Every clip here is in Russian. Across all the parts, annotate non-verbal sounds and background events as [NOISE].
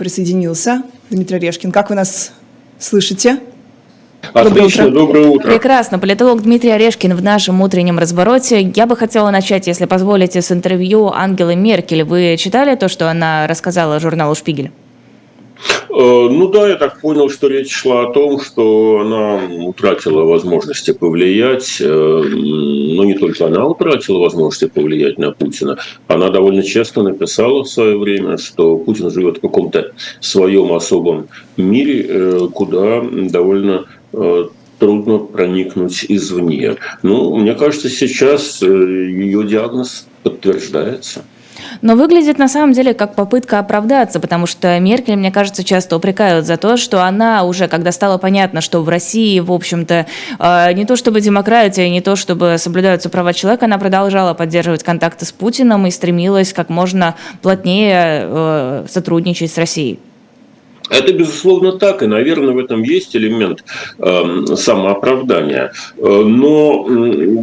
присоединился. Дмитрий Орешкин, как вы нас слышите? Отлично, доброе утро. доброе утро. Прекрасно. Политолог Дмитрий Орешкин в нашем утреннем разброте. Я бы хотела начать, если позволите, с интервью Ангелы Меркель. Вы читали то, что она рассказала журналу «Шпигель»? Э, ну да, я так понял, что речь шла о том, что она утратила возможности повлиять, э, но не только она утратила возможности повлиять на Путина. Она довольно часто написала в свое время, что Путин живет в каком-то своем особом мире, э, куда довольно трудно проникнуть извне. Ну, мне кажется, сейчас ее диагноз подтверждается. Но выглядит на самом деле как попытка оправдаться, потому что Меркель, мне кажется, часто упрекают за то, что она уже, когда стало понятно, что в России, в общем-то, э, не то чтобы демократия, не то чтобы соблюдаются права человека, она продолжала поддерживать контакты с Путиным и стремилась как можно плотнее э, сотрудничать с Россией. Это, безусловно, так, и, наверное, в этом есть элемент э, самооправдания. Э, но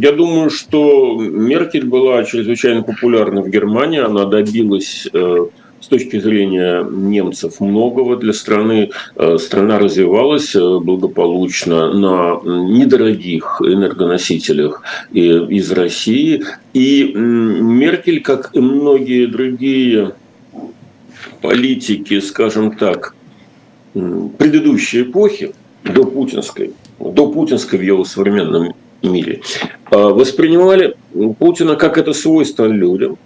я думаю, что Меркель была чрезвычайно популярна в Германии, она добилась э, с точки зрения немцев многого для страны. Э, страна развивалась э, благополучно на недорогих энергоносителях из России. И Меркель, как и многие другие политики, скажем так, предыдущей эпохи, до путинской, до путинской в его современном мире, а, воспринимали Путина как это свойство людям,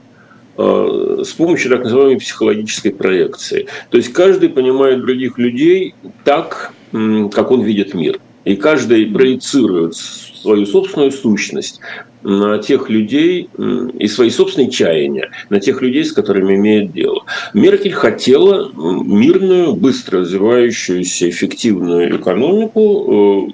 а, с помощью так называемой психологической проекции. То есть каждый понимает других людей так, как он видит мир. И каждый проецирует свою собственную сущность на тех людей и свои собственные чаяния на тех людей, с которыми имеет дело. Меркель хотела мирную, быстро развивающуюся, эффективную экономику.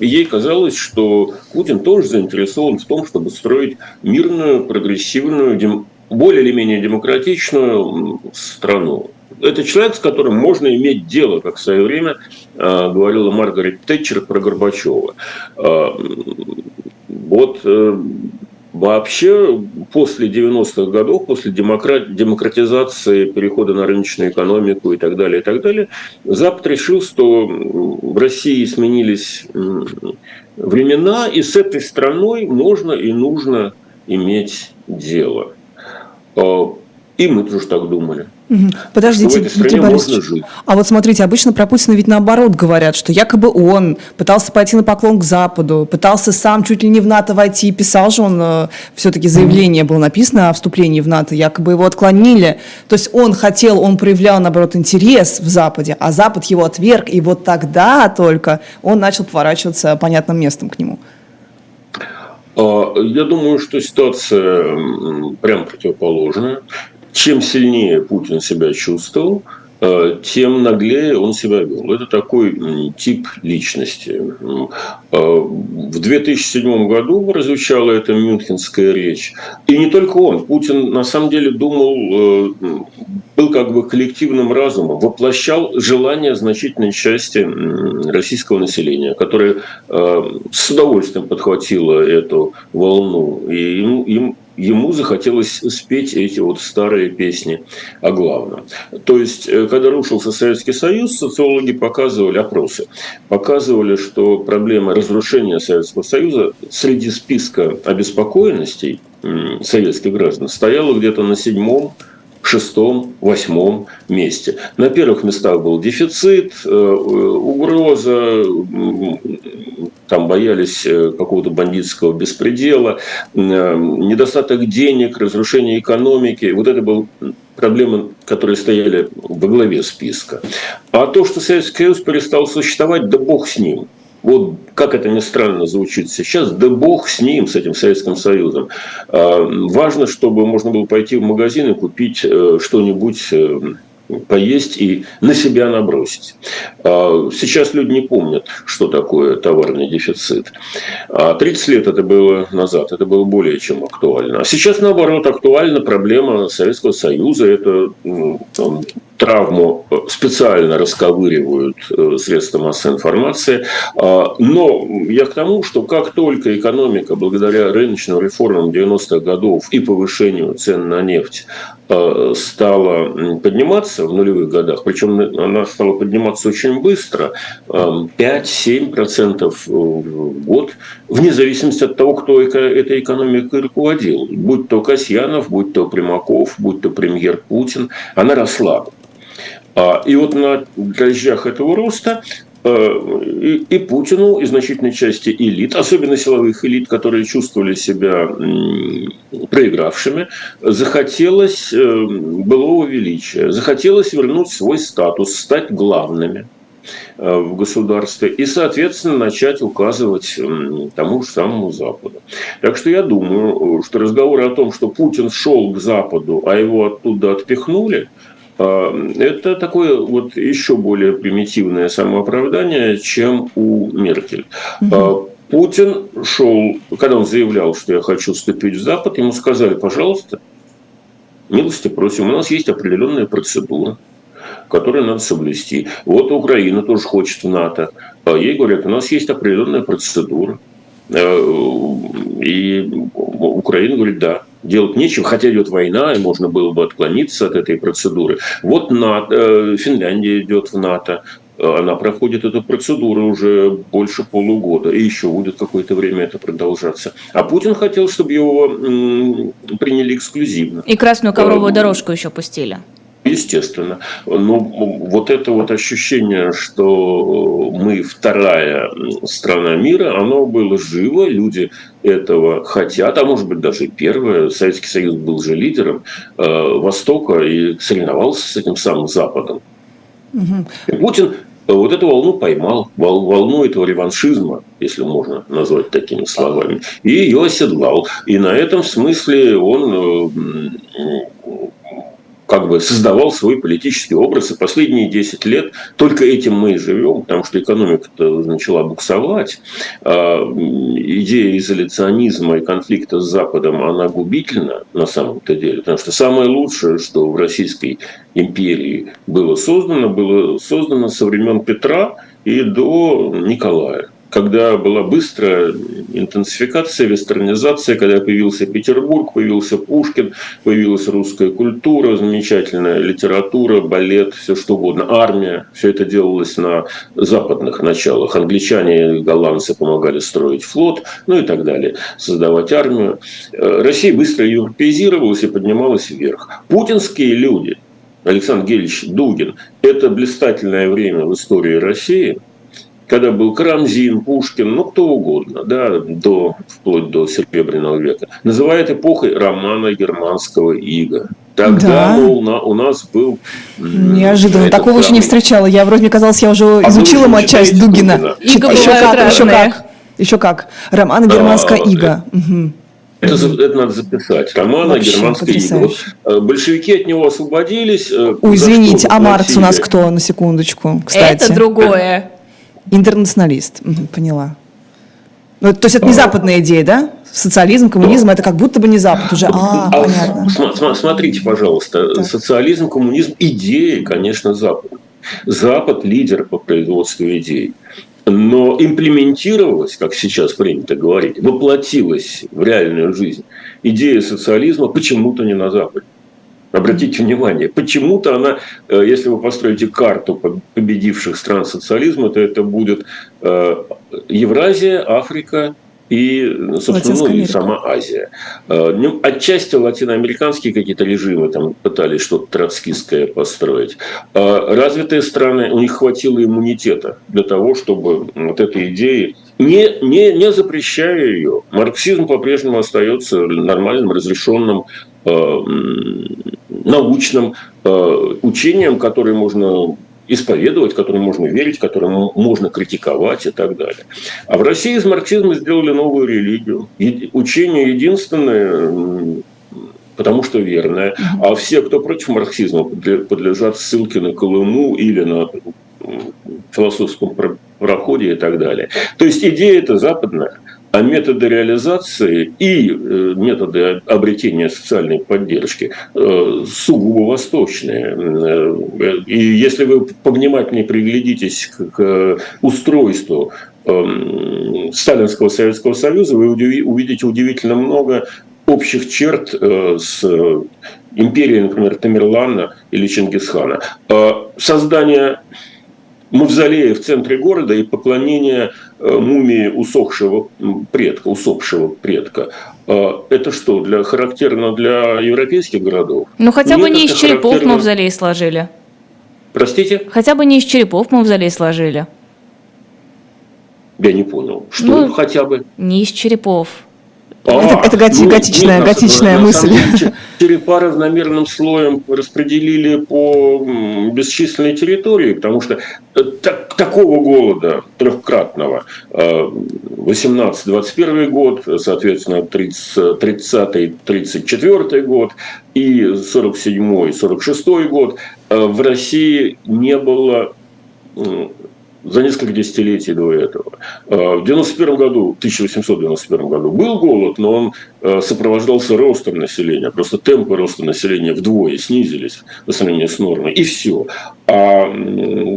Э, ей казалось, что Путин тоже заинтересован в том, чтобы строить мирную, прогрессивную, более или менее демократичную страну. Это человек, с которым можно иметь дело, как в свое время э, говорила Маргарет Тэтчер про Горбачева. Э, вот э, вообще после 90-х годов, после демократ, демократизации, перехода на рыночную экономику и так далее, и так далее, Запад решил, что в России сменились времена, и с этой страной можно и нужно иметь дело. Э, и мы тоже так думали. Подождите, Дмитрий Борисович, а вот смотрите, обычно про Путина ведь наоборот говорят, что якобы он пытался пойти на поклон к Западу, пытался сам чуть ли не в НАТО войти, писал же он, э, все-таки заявление было написано о вступлении в НАТО, якобы его отклонили. То есть он хотел, он проявлял, наоборот, интерес в Западе, а Запад его отверг, и вот тогда только он начал поворачиваться понятным местом к нему. А, я думаю, что ситуация прям противоположная чем сильнее Путин себя чувствовал, э, тем наглее он себя вел. Это такой тип личности. Э, в 2007 году прозвучала эта мюнхенская речь. И не только он. Путин на самом деле думал, э, был как бы коллективным разумом, воплощал желание значительной части российского населения, которое с удовольствием подхватило эту волну. И им, им ему захотелось спеть эти вот старые песни о главном. То есть, э, когда рушился Советский Союз, социологи показывали опросы, показывали, что проблема разрушения Советского Союза среди списка обеспокоенностей советских граждан стояла где-то на седьмом шестом, восьмом месте. На первых местах был дефицит, э, угроза, там боялись э, какого-то бандитского беспредела, э, недостаток денег, разрушение экономики. Вот это был проблемы, которые стояли во главе списка. А то, что Советский Союз перестал существовать, да бог с ним. Вот как это ни странно звучит сейчас, да бог с ним, с этим Советским Союзом. А, важно, чтобы можно было пойти в магазин и купить э, что-нибудь поесть и на себя набросить. А, сейчас люди не помнят, что такое товарный дефицит. А 30 лет это было назад, это было более чем актуально. А сейчас, наоборот, актуальна проблема Советского Союза. Это травму специально расковыривают средства массовой информации. А, но я к тому, что как только экономика, благодаря рыночным реформам 90-х годов и повышению цен на нефть, стала подниматься в нулевых годах, причем она стала подниматься очень быстро, 5-7% в год, вне зависимости от того, кто этой экономикой руководил. Будь то Касьянов, будь то Примаков, будь то премьер Путин, она росла. А, и вот на дрожжах этого роста э, и, и Путину, и значительной части элит, особенно силовых элит, которые чувствовали себя проигравшими, захотелось э, былого величия, захотелось вернуть свой статус, стать главными э, в государстве и, соответственно, начать указывать тому же самому Западу. Так что я думаю, что разговоры о том, что Путин шел к Западу, а его оттуда отпихнули – это такое вот еще более примитивное самооправдание, чем у Меркель. Угу. Путин шел, когда он заявлял, что я хочу вступить в Запад, ему сказали, пожалуйста, милости просим, у нас есть определенная процедура, которую надо соблюсти. Вот Украина тоже хочет в НАТО. А ей говорят, у нас есть определенная процедура. Э, и Украина говорит, да, делать нечего, хотя идет война, и можно было бы отклониться от этой процедуры. Вот НАТО, э, Финляндия идет в НАТО, она проходит эту процедуру уже больше полугода, и еще будет какое-то время это продолжаться. А Путин хотел, чтобы его приняли эксклюзивно. И красную ковровую э, дорожку еще пустили. Естественно. Но вот это вот ощущение, что мы вторая страна мира, оно было живо, люди этого хотят, а может быть даже первое. Советский Союз был же лидером э, Востока и соревновался с этим самым Западом. Угу. Путин вот эту волну поймал, волну этого реваншизма, если можно назвать такими словами, и ее оседлал. И на этом смысле он э, как бы создавал свой политический образ. И последние 10 лет только этим мы и живем, потому что экономика-то начала буксовать. А идея изоляционизма и конфликта с Западом, она губительна на самом-то деле. Потому что самое лучшее, что в Российской империи было создано, было создано со времен Петра и до Николая когда была быстрая интенсификация, вестернизация, когда появился Петербург, появился Пушкин, появилась русская культура, замечательная литература, балет, все что угодно, армия. Все это делалось на западных началах. Англичане и голландцы помогали строить флот, ну и так далее, создавать армию. Э, Россия быстро европеизировалась и поднималась вверх. Путинские люди, Александр Гельевич Дугин, это блистательное время в истории России – когда был Карамзин, Пушкин, ну кто угодно, да, до, вплоть до Серебряного века, называют эпохой романа германского ига. Тогда, да. мол, на, у нас был... Неожиданно, такого самый... еще не встречала. Я вроде мне казалось, я уже а изучила часть Дугина. Дугина. Иго еще, как, еще как, еще как. Романа германская а, ига. Угу. Это, это надо записать. Романа германская ига. Вот, э, большевики от него освободились. Э, Ой, извините, а Маркс у нас кто, на секундочку, кстати? Это другое. Интернационалист, поняла. Ну, то есть это не западная идея, да? Социализм, коммунизм, это как будто бы не Запад уже. А, а понятно. Смотрите, пожалуйста, так. социализм, коммунизм, идеи, конечно, Запад. Запад лидер по производству идей. Но имплементировалась, как сейчас принято говорить, воплотилась в реальную жизнь идея социализма почему-то не на Западе. Обратите внимание, почему-то она, э, если вы построите карту победивших стран социализма, то это будет э, Евразия, Африка и, собственно, ну, и сама Азия. Э, ну, отчасти латиноамериканские какие-то режимы там пытались что-то троцкистское построить. Развитые страны, у них хватило иммунитета для того, чтобы вот этой идеи не, не, не запрещая ее. Марксизм по-прежнему остается нормальным, разрешенным научным э, учениям, которые можно исповедовать, которым можно верить, которым можно критиковать и так далее. А в России из марксизма сделали новую религию. Учение единственное, потому что верное. А все, кто против марксизма, подлежат ссылке на Колыму или на философском проходе и так далее. То есть идея эта западная, а методы реализации и э, методы обретения социальной поддержки э, сугубо восточные. Э, и если вы повнимательнее приглядитесь к устройству эм, Сталинского Советского Союза, вы увидите удивительно много общих черт с империей, например, Тамерлана или Чингисхана. Создание мавзолея в центре города и поклонение мумии усохшего предка, усопшего предка. А это что, для, характерно для европейских городов? Ну, хотя Нет, бы не из черепов характерно... мавзолей сложили. Простите? Хотя бы не из черепов мавзолей сложили. Я не понял. Что ну, хотя бы? Не из черепов. А, это, это готи, ну, готичная, нет, готичная на, мысль. Деле, черепа равномерным слоем распределили по бесчисленной территории, потому что э, так, такого голода трехкратного 18-21 э, год, соответственно, 30-34 год и 47-46 год э, в России не было за несколько десятилетий до этого. А, в 91 году, 1891 году был голод, но он а, сопровождался ростом населения. Просто темпы роста населения вдвое снизились по сравнению с нормой. И все. А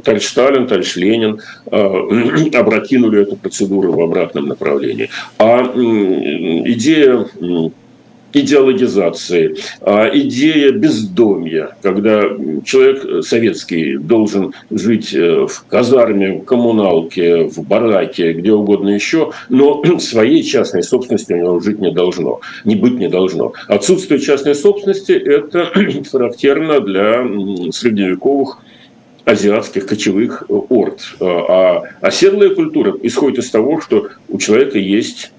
товарищ Сталин, товарищ Ленин а, [CLEARS THROAT] опрокинули эту процедуру в обратном направлении. А идея идеологизации, а идея бездомья, когда человек советский должен жить э, в казарме, в коммуналке, в бараке, где угодно еще, но [CLEARS THROAT] своей частной собственности у него жить не должно, не быть не должно. Отсутствие частной собственности – это [CLEARS THROAT] характерно для средневековых азиатских кочевых орд. А оседлая культура исходит из того, что у человека есть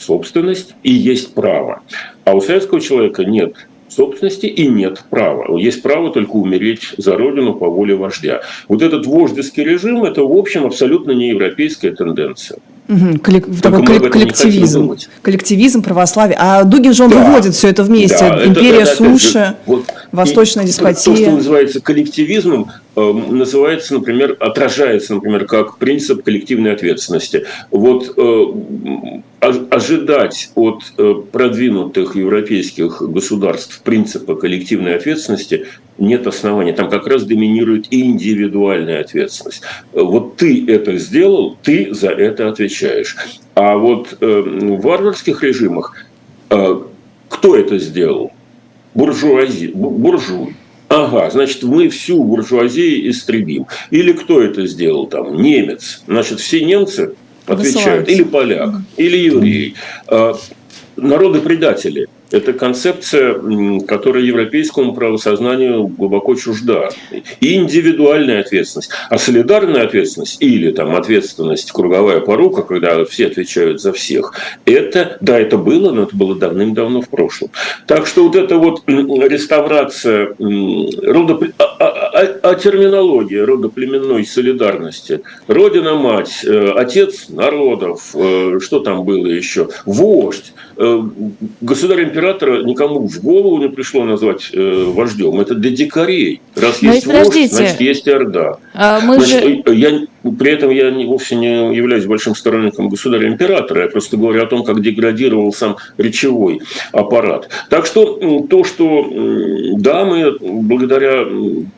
собственность и есть право. А у советского человека нет собственности и нет права. Есть право только умереть за родину по воле вождя. Вот этот вождеский режим – это, в общем, абсолютно не европейская тенденция. Угу, коллек... такой коллективизм. Коллективизм, православие. А Дугин же он да. выводит все это вместе. Да, Империя это, суши, же, вот, восточная деспотия. То, что называется коллективизмом, э, называется, например, отражается, например, как принцип коллективной ответственности. Вот э, ожидать от э, продвинутых европейских государств принципа коллективной ответственности нет оснований. Там как раз доминирует индивидуальная ответственность. Вот ты это сделал, ты за это отвечаешь. А вот э, в варварских режимах э, кто это сделал? Буржуази, буржуй. Ага, значит, мы всю буржуазию истребим. Или кто это сделал там? Немец. Значит, все немцы отвечают. Или поляк, или еврей. А, народы предатели – это концепция, которая европейскому правосознанию глубоко чужда. И индивидуальная ответственность. А солидарная ответственность или там ответственность круговая порука, когда все отвечают за всех, это, да, это было, но это было давным-давно в прошлом. Так что вот эта вот реставрация рода, а, а, а, а терминология родоплеменной солидарности, Родина-мать, э, отец народов, э, что там было еще, вождь, э, государь-император императора никому в голову не пришло назвать э, вождем. Это для дикарей. Раз Но есть вождь, значит, есть орда. А мы значит, же... Э, я, при этом я не, вовсе не являюсь большим сторонником государя-императора. Я просто говорю о том, как деградировал сам речевой аппарат. Так что то, что да, мы благодаря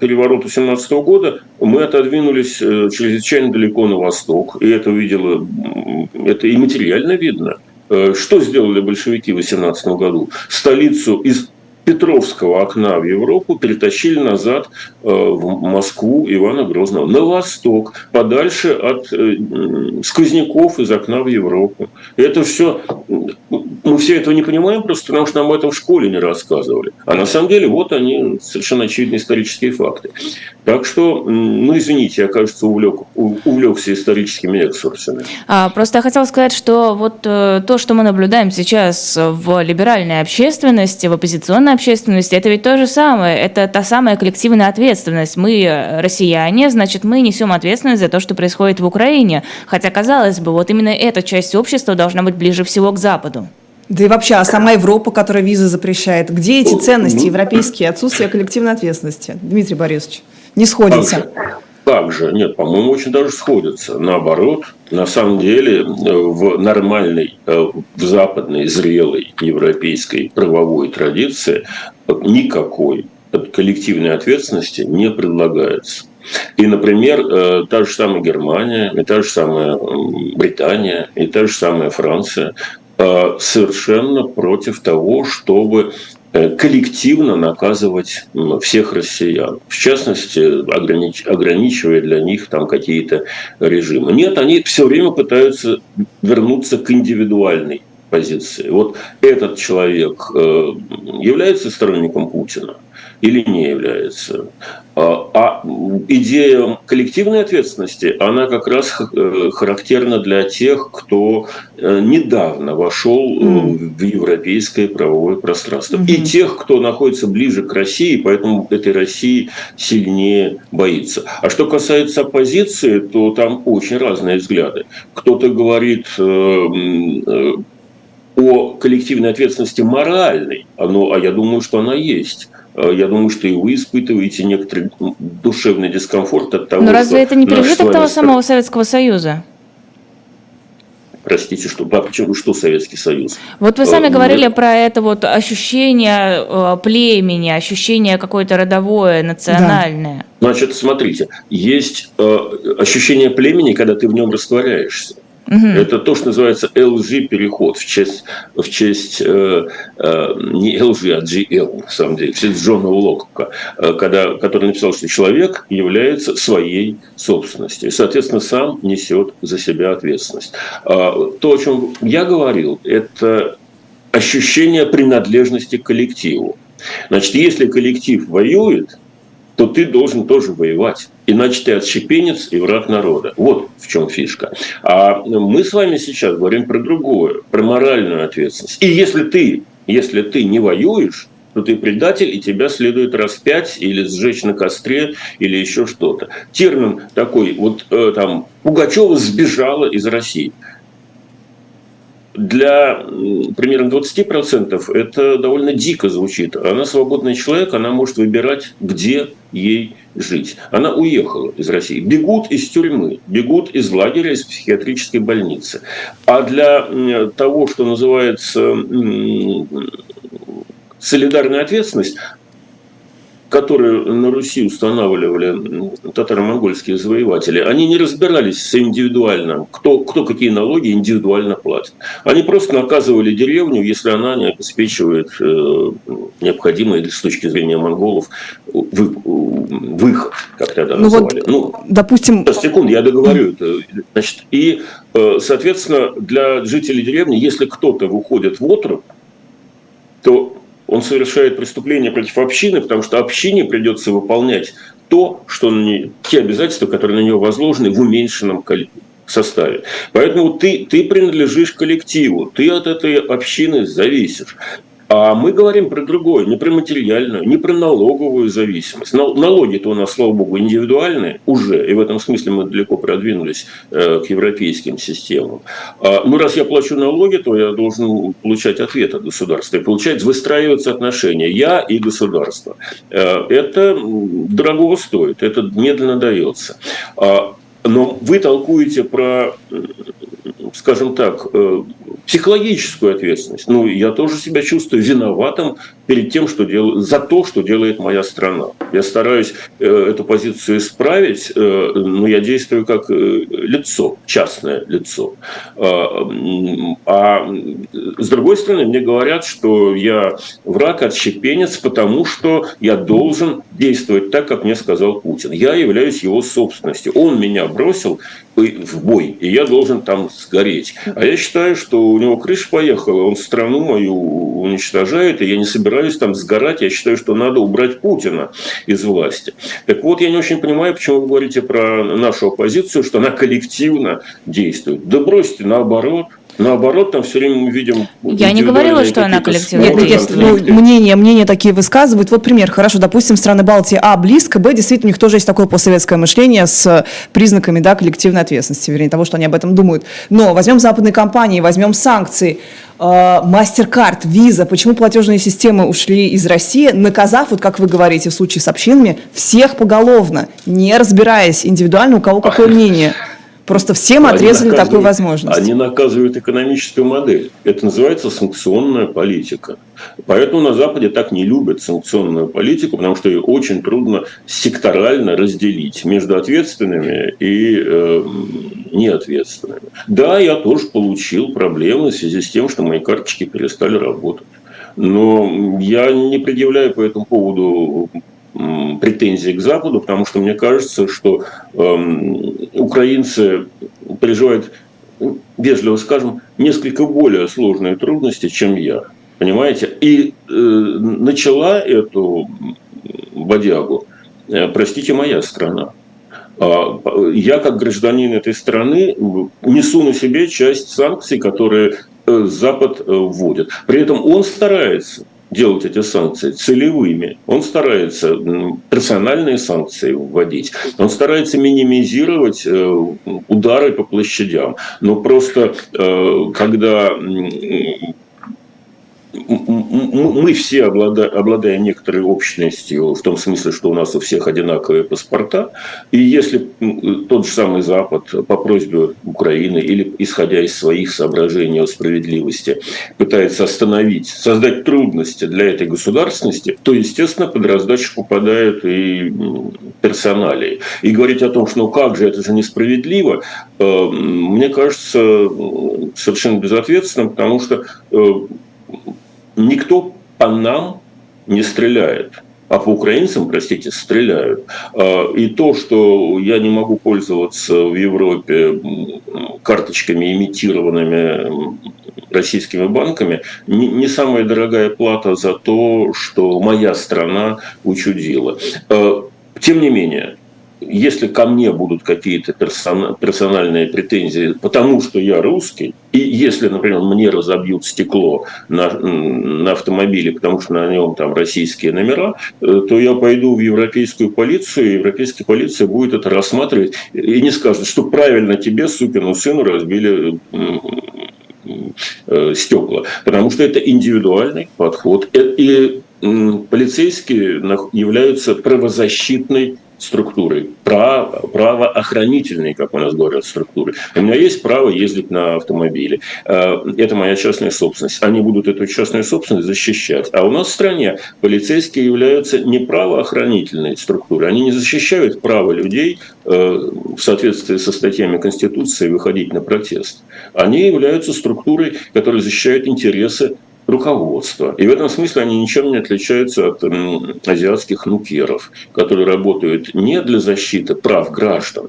перевороту 17 года мы отодвинулись чрезвычайно далеко на восток. И это увидело, это и материально видно. Э, что сделали большевики в 18 году? Столицу из Петровского окна в Европу перетащили назад э, в Москву Ивана Грозного, на восток, подальше от э, сквозняков из окна в Европу. Это все, мы все этого не понимаем просто потому, что нам об этом в школе не рассказывали. А на самом деле вот они совершенно очевидные исторические факты. Так что, ну извините, я, кажется, увлек, увлекся историческими экскурсами. А, просто я хотела сказать, что вот э, то, что мы наблюдаем сейчас в либеральной общественности, в оппозиционной общественности, это ведь то же самое, это та самая коллективная ответственность. Мы э, россияне, значит, мы несем ответственность за то, что происходит в Украине. Хотя, казалось бы, вот именно эта часть общества должна быть ближе всего к Западу. Да и вообще, а сама Европа, которая визы запрещает, где эти ценности европейские, отсутствие коллективной ответственности? Дмитрий Борисович, не сходится. Как же? Нет, по-моему, очень даже сходятся. Наоборот, на самом деле э, в нормальной, э, в западной, зрелой европейской правовой традиции никакой коллективной ответственности не предлагается. И, например, та же самая Германия, и та же самая Британия, и та же самая Франция совершенно против того, чтобы Э, коллективно наказывать всех россиян, в частности, огранич, ограничивая для них там какие-то режимы. Нет, они все время пытаются вернуться к индивидуальной позиции. Вот этот человек э, является сторонником Путина или не является. А, а идея коллективной ответственности, она как раз э, характерна для тех, кто э, недавно вошел mm. в европейское правовое пространство. Mm-hmm. И тех, кто находится ближе к России, поэтому этой России сильнее боится. А что касается оппозиции, то там очень разные взгляды. Кто-то говорит о коллективной ответственности моральной, ну, а я думаю, что она есть. Э, я думаю, что и вы испытываете некоторый душевный дискомфорт от того, Но разве это не пережиток того самого Советского Союза? Простите, что, а почему, что Советский Союз? Вот вы сами э, говорили Мы... про это вот ощущение э, племени, ощущение какое-то родовое, национальное. Да. Значит, смотрите, есть ощущение племени, когда ты в нем растворяешься. Угу. Это то, что называется LG-переход в честь, в честь э, э, не LG, а GL, на самом деле, в честь Джона Локка, э, когда, который написал, что человек является своей собственностью и, соответственно, сам несет за себя ответственность. А, то, о чем я говорил, это ощущение принадлежности к коллективу. Значит, если коллектив воюет, то ты должен тоже воевать. Иначе ты отщепенец и враг народа. Вот в чем фишка. А мы с вами сейчас говорим про другое, про моральную ответственность. И если ты, если ты не воюешь, то ты предатель, и тебя следует распять или сжечь на костре, или еще что-то. Термин такой, вот э, там, Пугачева сбежала из России для примерно 20% это довольно дико звучит. Она свободный человек, она может выбирать, где ей жить. Она уехала из России. Бегут из тюрьмы, бегут из лагеря, из психиатрической больницы. А для того, что называется солидарная ответственность, которые на Руси устанавливали татаро-монгольские завоеватели, они не разбирались с индивидуальным, кто, кто какие налоги индивидуально платит. Они просто наказывали деревню, если она не обеспечивает э, необходимые с точки зрения монголов вы, выход, как тогда ну называли. Вот, ну, допустим... Сейчас, секунду, я договорю это. Значит, и, э, соответственно, для жителей деревни, если кто-то выходит в отруб, то он совершает преступление против общины, потому что общине придется выполнять то, что не, те обязательства, которые на него возложены в уменьшенном составе. Поэтому ты, ты принадлежишь коллективу, ты от этой общины зависишь. А мы говорим про другое, не про материальную, не про налоговую зависимость. Налоги-то у нас, слава богу, индивидуальные уже, и в этом смысле мы далеко продвинулись э, к европейским системам. А, ну, раз я плачу налоги, то я должен получать ответ от государства. И получается, выстраиваются отношения я и государство. Э, это дорого стоит, это медленно дается. А, но вы толкуете про, скажем так, э, психологическую ответственность. Ну, я тоже себя чувствую виноватым перед тем, что дел... за то, что делает моя страна. Я стараюсь э, эту позицию исправить, э, но я действую как лицо, частное лицо. А, а с другой стороны, мне говорят, что я враг, отщепенец, потому что я должен действовать так, как мне сказал Путин. Я являюсь его собственностью. Он меня бросил в бой, и я должен там сгореть. А я считаю, что у него крыша поехала, он страну мою уничтожает, и я не собираюсь там сгорать. Я считаю, что надо убрать Путина из власти. Так вот, я не очень понимаю, почему вы говорите про нашу оппозицию, что она коллективно действует. Да бросьте, наоборот. Наоборот, там все время мы видим... Я не говорила, что она коллективная. Нет, нет, ну, мнения, мнения такие высказывают. Вот пример. Хорошо, допустим, страны Балтии, а, близко, б, действительно, у них тоже есть такое постсоветское мышление с признаками, да, коллективной ответственности, вернее, того, что они об этом думают. Но возьмем западные компании, возьмем санкции, MasterCard, Visa, почему платежные системы ушли из России, наказав, вот как вы говорите в случае с общинами, всех поголовно, не разбираясь индивидуально, у кого какое мнение. Просто всем отрезали такую возможность. Они наказывают экономическую модель. Это называется санкционная политика. Поэтому на Западе так не любят санкционную политику, потому что ее очень трудно секторально разделить между ответственными и э, неответственными. Да, я тоже получил проблемы в связи с тем, что мои карточки перестали работать. Но я не предъявляю по этому поводу претензии к Западу, потому что мне кажется, что э, украинцы переживают, вежливо скажем, несколько более сложные трудности, чем я. Понимаете? И э, начала эту бодягу, э, простите, моя страна. А, я, как гражданин этой страны, несу на себе часть санкций, которые э, Запад вводит. При этом он старается делать эти санкции целевыми. Он старается персональные санкции вводить. Он старается минимизировать э, удары по площадям. Но просто э, когда мы все, обладая некоторой общностью, в том смысле, что у нас у всех одинаковые паспорта, и если тот же самый Запад по просьбе Украины или исходя из своих соображений о справедливости пытается остановить, создать трудности для этой государственности, то, естественно, под раздачу попадают и персоналии. И говорить о том, что ну как же, это же несправедливо, э, мне кажется совершенно безответственным, потому что э, никто по нам не стреляет. А по украинцам, простите, стреляют. А, и то, что я не могу пользоваться в Европе карточками, имитированными российскими банками, не самая дорогая плата за то, что моя страна учудила. А, тем не менее, если ко мне будут какие-то персональные претензии, потому что я русский, и если, например, мне разобьют стекло на, на автомобиле, потому что на нем там российские номера, э, то я пойду в европейскую полицию, и европейская полиция будет это рассматривать и не скажет, что правильно тебе, сукину сыну, разбили э, стекла. Потому что это индивидуальный подход. Э, и полицейские являются правозащитной структурой, право, правоохранительной, как у нас говорят, структуры. У меня есть право ездить на автомобиле. Э, это моя частная собственность. Они будут эту частную собственность защищать. А у нас в стране полицейские являются не правоохранительной структурой. Они не защищают право людей э, в соответствии со статьями Конституции выходить на протест. Они являются структурой, которая защищает интересы руководства. И в этом смысле они ничем не отличаются от азиатских нукеров, которые работают не для защиты прав граждан,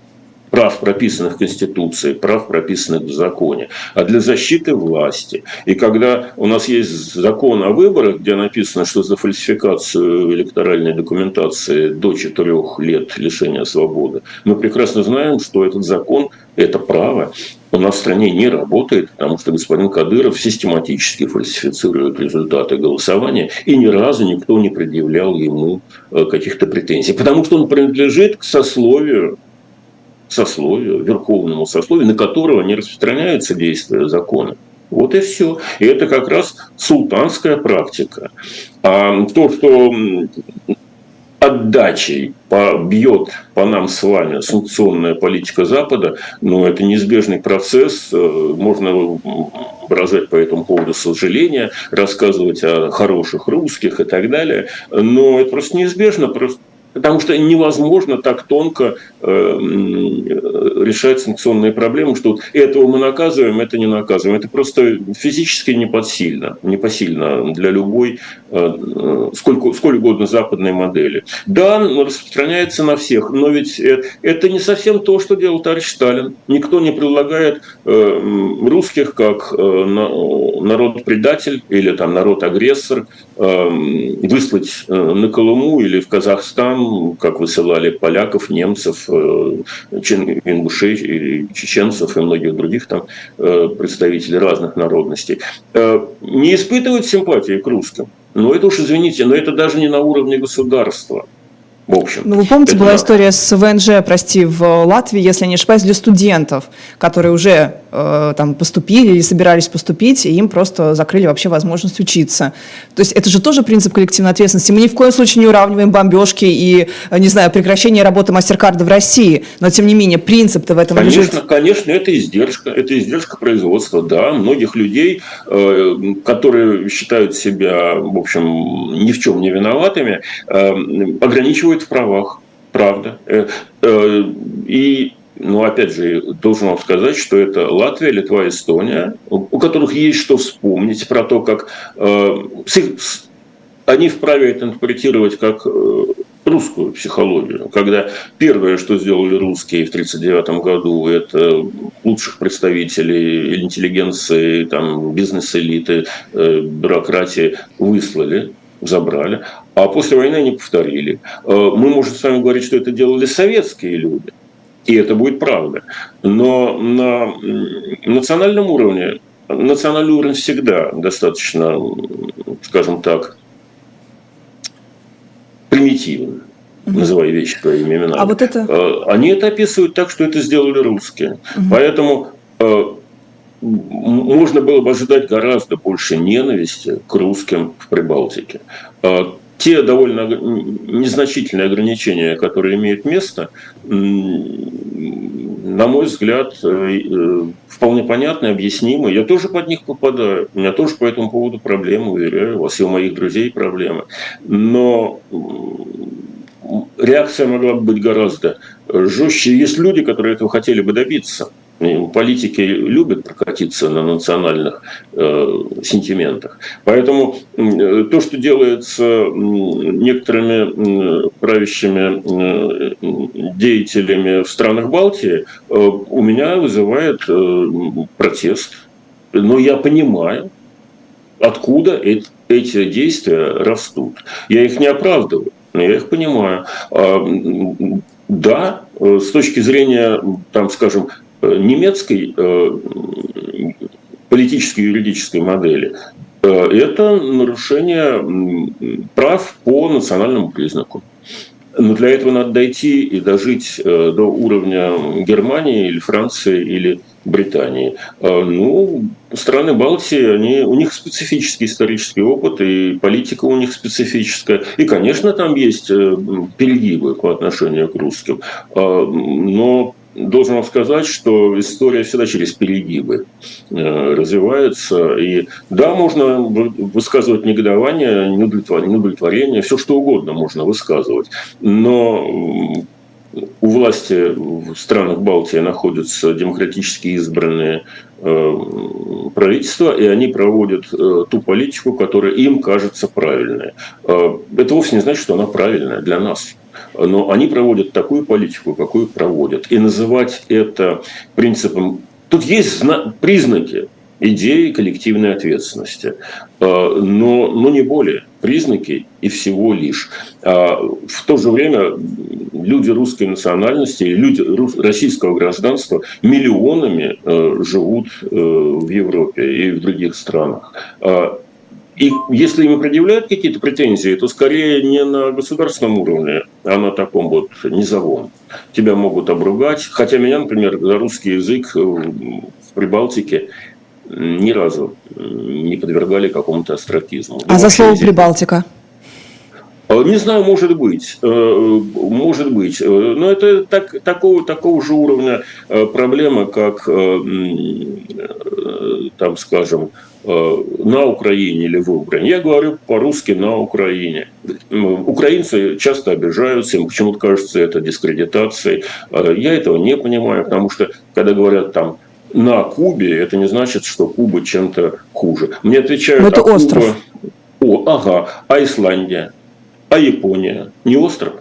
прав, прописанных в Конституции, прав, прописанных в законе, а для защиты власти. И когда у нас есть закон о выборах, где написано, что за фальсификацию электоральной документации до четырех лет лишения свободы, мы прекрасно знаем, что этот закон – это право, у нас в стране не работает, потому что господин Кадыров систематически фальсифицирует результаты голосования, и ни разу никто не предъявлял ему э, каких-то претензий, потому что он принадлежит к сословию сословию, верховному сословию, на которого не распространяются действия закона. Вот и все. И это как раз султанская практика. А то, что отдачей бьет по нам с вами санкционная политика Запада, ну, это неизбежный процесс. Э, можно выражать по этому поводу сожаление, рассказывать о хороших русских и так далее. Но это просто неизбежно. Просто Потому что невозможно так тонко э, решать санкционные проблемы, что этого мы наказываем, это не наказываем. Это просто физически непосильно, непосильно для любой, э, сколько, сколь угодно западной модели. Да, распространяется на всех, но ведь это не совсем то, что делал товарищ Сталин. Никто не предлагает э, русских как народ-предатель или там народ-агрессор выслать на Колыму или в Казахстан как высылали поляков, немцев, э, ингушей, чеченцев и многих других там э, представителей разных народностей, не испытывать симпатии к русским. Но это уж, извините, но это даже не на уровне государства в общем. Ну, вы помните, это... была история с ВНЖ, прости, в Латвии, если я не ошибаюсь, для студентов, которые уже э, там поступили или собирались поступить, и им просто закрыли вообще возможность учиться. То есть это же тоже принцип коллективной ответственности. Мы ни в коем случае не уравниваем бомбежки и, э, не знаю, прекращение работы мастер-карда в России, но тем не менее принцип-то в этом конечно, лежит. Конечно, это издержка, это издержка производства, да, многих людей, э, которые считают себя, в общем, ни в чем не виноватыми, ограничивают в правах, правда. И ну, опять же, должен вам сказать, что это Латвия, Литва, Эстония, у которых есть что вспомнить про то, как э, они вправе это интерпретировать как русскую психологию, когда первое, что сделали русские в 1939 году, это лучших представителей интеллигенции, там, бизнес-элиты, бюрократии выслали забрали, а после войны они повторили. Э, мы можем с вами говорить, что это делали советские люди, и это будет правда. Но на национальном уровне, национальный уровень всегда достаточно, скажем так, примитивен угу. называя вещи своими именами. А вот это... Э, они это описывают так, что это сделали русские. Угу. Поэтому э, можно было бы ожидать гораздо больше ненависти к русским в Прибалтике. А те довольно незначительные ограничения, которые имеют место, на мой взгляд, э, э, вполне понятны, объяснимы. Я тоже под них попадаю. У меня тоже по этому поводу проблемы, уверяю вас, и у моих друзей проблемы. Но реакция могла бы быть гораздо жестче. Есть люди, которые этого хотели бы добиться – Политики любят прокатиться на национальных э, сентиментах. Поэтому э, то, что делается некоторыми э, правящими э, деятелями в странах Балтии, э, у меня вызывает э, протест. Но я понимаю, откуда эти действия растут. Я их не оправдываю, но я их понимаю. А, да, э, с точки зрения, там, скажем, Э, немецкой э, политической и юридической модели, э, это нарушение прав по национальному признаку. Но для этого надо дойти и дожить до уровня Германии или Франции или Британии. Ну, страны Балтии, они, у них специфический исторический опыт, и политика у них специфическая. И, конечно, там есть перегибы по отношению к русским. Но должен вам сказать, что история всегда через перегибы э, развивается. И да, можно высказывать негодование, неудовлетворение, все что угодно можно высказывать. Но у власти в странах Балтии находятся демократически избранные э, правительства, и они проводят э, ту политику, которая им кажется правильной. Это вовсе не значит, что она правильная для нас но они проводят такую политику, какую проводят. И называть это принципом... Тут есть признаки идеи коллективной ответственности, а, но, но не более. Признаки и всего лишь. А в то же время люди русской национальности, люди российского гражданства миллионами э, живут э, в Европе и в других странах. И если им предъявляют какие-то претензии, то скорее не на государственном уровне, а на таком вот низовом. Тебя могут обругать. Хотя меня, например, за русский язык в Прибалтике ни разу не подвергали какому-то астракизму. А за слово «Прибалтика»? А, не знаю, может быть, э, может быть, э, но это так, такого, такого же уровня э, проблема, как, там, скажем, на Украине или в Украине. Я говорю по-русски на Украине. Украинцы часто обижаются, им почему-то кажется это дискредитацией. Я этого не понимаю, потому что когда говорят там на Кубе, это не значит, что Куба чем-то хуже. Мне отвечают, Но это а остров. Куба... О, ага, а Исландия? А Япония не остров?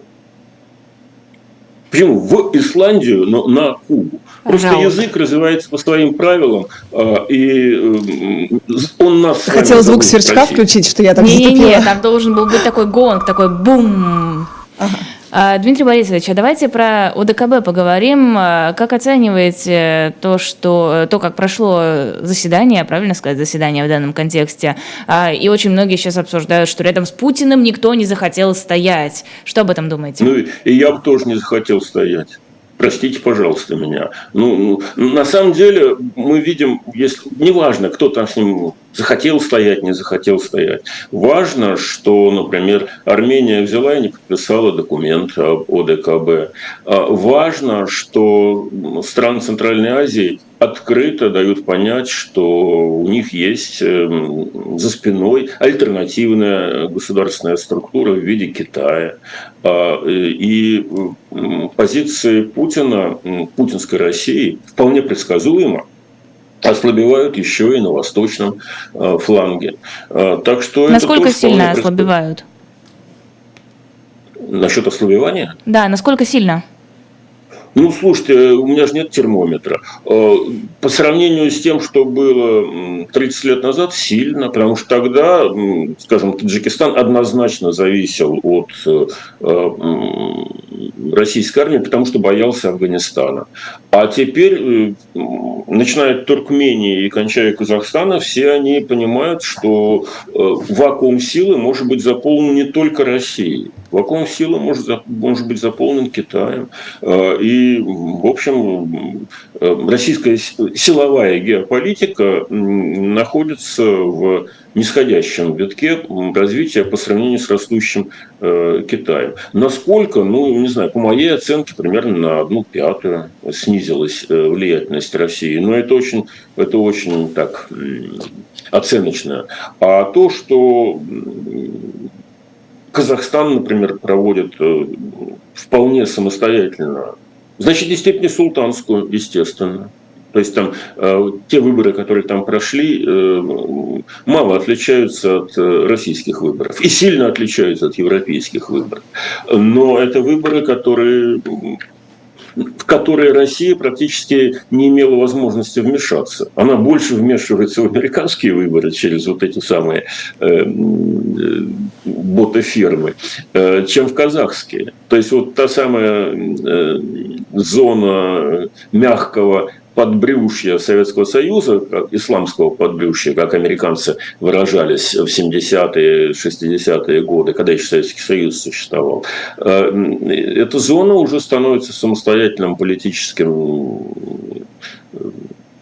Почему? В Исландию, но на Кубу. Просто Пожалуйста. язык развивается по своим правилам, а, и э, он нас... Ты хотел звук сверчка включить, что я там Не-не-не, там должен был быть такой гонг, такой бум. Ага. А, Дмитрий Борисович, а давайте про ОДКБ поговорим. А, как оцениваете то, что, то, как прошло заседание, правильно сказать, заседание в данном контексте? А, и очень многие сейчас обсуждают, что рядом с Путиным никто не захотел стоять. Что об этом думаете? Ну, и я бы тоже не захотел стоять простите, пожалуйста, меня. Ну, ну, на самом деле мы видим, если неважно, кто там с ним захотел стоять, не захотел стоять. Важно, что, например, Армения взяла и не подписала документ об ОДКБ. А важно, что страны Центральной Азии открыто дают понять, что у них есть эм, за спиной альтернативная государственная структура в виде Китая. А, и позиции Путина, путинской России вполне предсказуемо ослабевают еще и на восточном э, фланге. Э, так что насколько это сильно ослабевают? Насчет ослабевания? Да, насколько сильно? Ну, слушайте, у меня же нет термометра. Э, по сравнению с тем, что было 30 лет назад, сильно, потому что тогда, скажем, Таджикистан однозначно зависел от российской армии, потому что боялся Афганистана. А теперь, э, начиная от Туркмении и кончая Казахстана, все они понимают, что э, вакуум силы может быть заполнен не только Россией. Вакуум силы может, может быть заполнен Китаем. Э, и, в общем, российская силовая геополитика находится в нисходящем витке развития по сравнению с растущим э, Китаем. Насколько, ну, не знаю, по моей оценке, примерно на одну пятую снизилась э, влиятельность России. Но это очень, это очень так оценочно. А то, что Казахстан, например, проводит э, вполне самостоятельно, значит, и степени султанскую, естественно. То есть там э, те выборы, которые там прошли, э, мало отличаются от российских выборов и сильно отличаются от европейских выборов. Но это выборы, которые в которые Россия практически не имела возможности вмешаться. Она больше вмешивается в американские выборы через вот эти самые боты-фермы, э, чем в казахские. То есть вот та самая э, зона мягкого подбрюшья Советского Союза, исламского подбрюшья, как американцы выражались в 70-е, 60-е годы, когда еще Советский Союз существовал, э, эта зона уже становится самостоятельным политическим